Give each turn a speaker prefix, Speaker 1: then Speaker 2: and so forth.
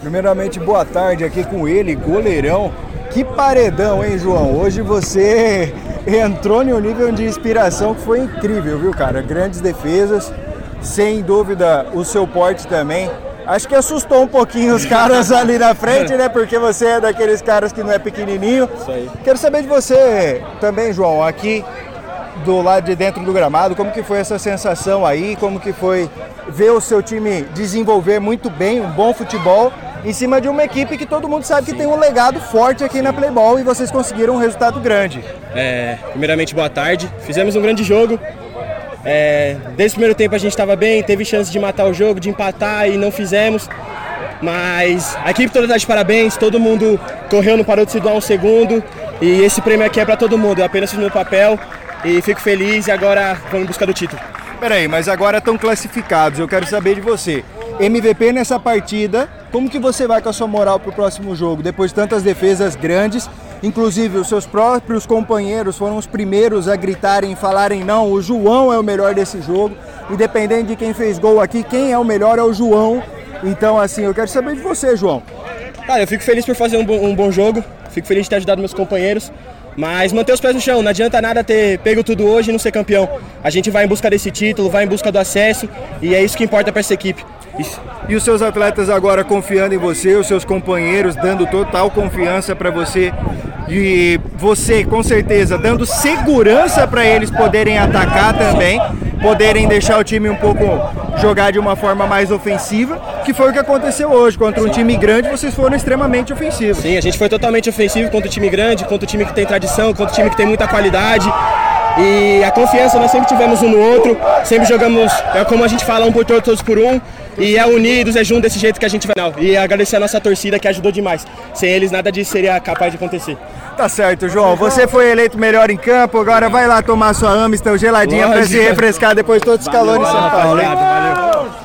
Speaker 1: Primeiramente, boa tarde aqui com ele, goleirão. Que paredão, hein, João? Hoje você entrou em um nível de inspiração que foi incrível, viu, cara? Grandes defesas, sem dúvida o seu porte também. Acho que assustou um pouquinho os caras ali na frente, né? Porque você é daqueles caras que não é pequenininho.
Speaker 2: Isso aí.
Speaker 1: Quero saber de você também, João, aqui do lado de dentro do gramado, como que foi essa sensação aí, como que foi ver o seu time desenvolver muito bem, um bom futebol, em cima de uma equipe que todo mundo sabe que tem um legado forte aqui na Playball e vocês conseguiram um resultado grande.
Speaker 2: É, primeiramente, boa tarde. Fizemos um grande jogo. É, desde o primeiro tempo a gente estava bem, teve chance de matar o jogo, de empatar e não fizemos. Mas a equipe toda está de parabéns, todo mundo correu, não parou de se doar um segundo. E esse prêmio aqui é para todo mundo, eu apenas fiz meu papel e fico feliz e agora vamos buscar o título.
Speaker 1: Peraí, mas agora estão classificados, eu quero saber de você. MVP nessa partida, como que você vai com a sua moral para o próximo jogo? Depois de tantas defesas grandes, inclusive os seus próprios companheiros foram os primeiros a gritarem e falarem não, o João é o melhor desse jogo. Independente de quem fez gol aqui, quem é o melhor é o João. Então, assim, eu quero saber de você, João.
Speaker 2: Cara, eu fico feliz por fazer um bom, um bom jogo, fico feliz de ter ajudado meus companheiros. Mas manter os pés no chão, não adianta nada ter pego tudo hoje e não ser campeão. A gente vai em busca desse título, vai em busca do acesso e é isso que importa para essa equipe. Isso.
Speaker 1: E os seus atletas agora confiando em você, os seus companheiros dando total confiança para você e você com certeza dando segurança para eles poderem atacar também, poderem deixar o time um pouco jogar de uma forma mais ofensiva, que foi o que aconteceu hoje contra um time grande, vocês foram extremamente ofensivos.
Speaker 2: Sim, a gente foi totalmente ofensivo contra o time grande, contra o time que tem tradição, contra o time que tem muita qualidade. E a confiança nós sempre tivemos um no outro, sempre jogamos, é como a gente fala, um por todos, todos por um. E é unidos, é junto desse jeito que a gente vai. Não, e agradecer a nossa torcida que ajudou demais. Sem eles nada disso seria capaz de acontecer.
Speaker 1: Tá certo, João. Você foi eleito melhor em campo, agora vai lá tomar sua Amstel geladinha para se refrescar depois de todos os calores em São Paulo.
Speaker 2: Obrigado, valeu.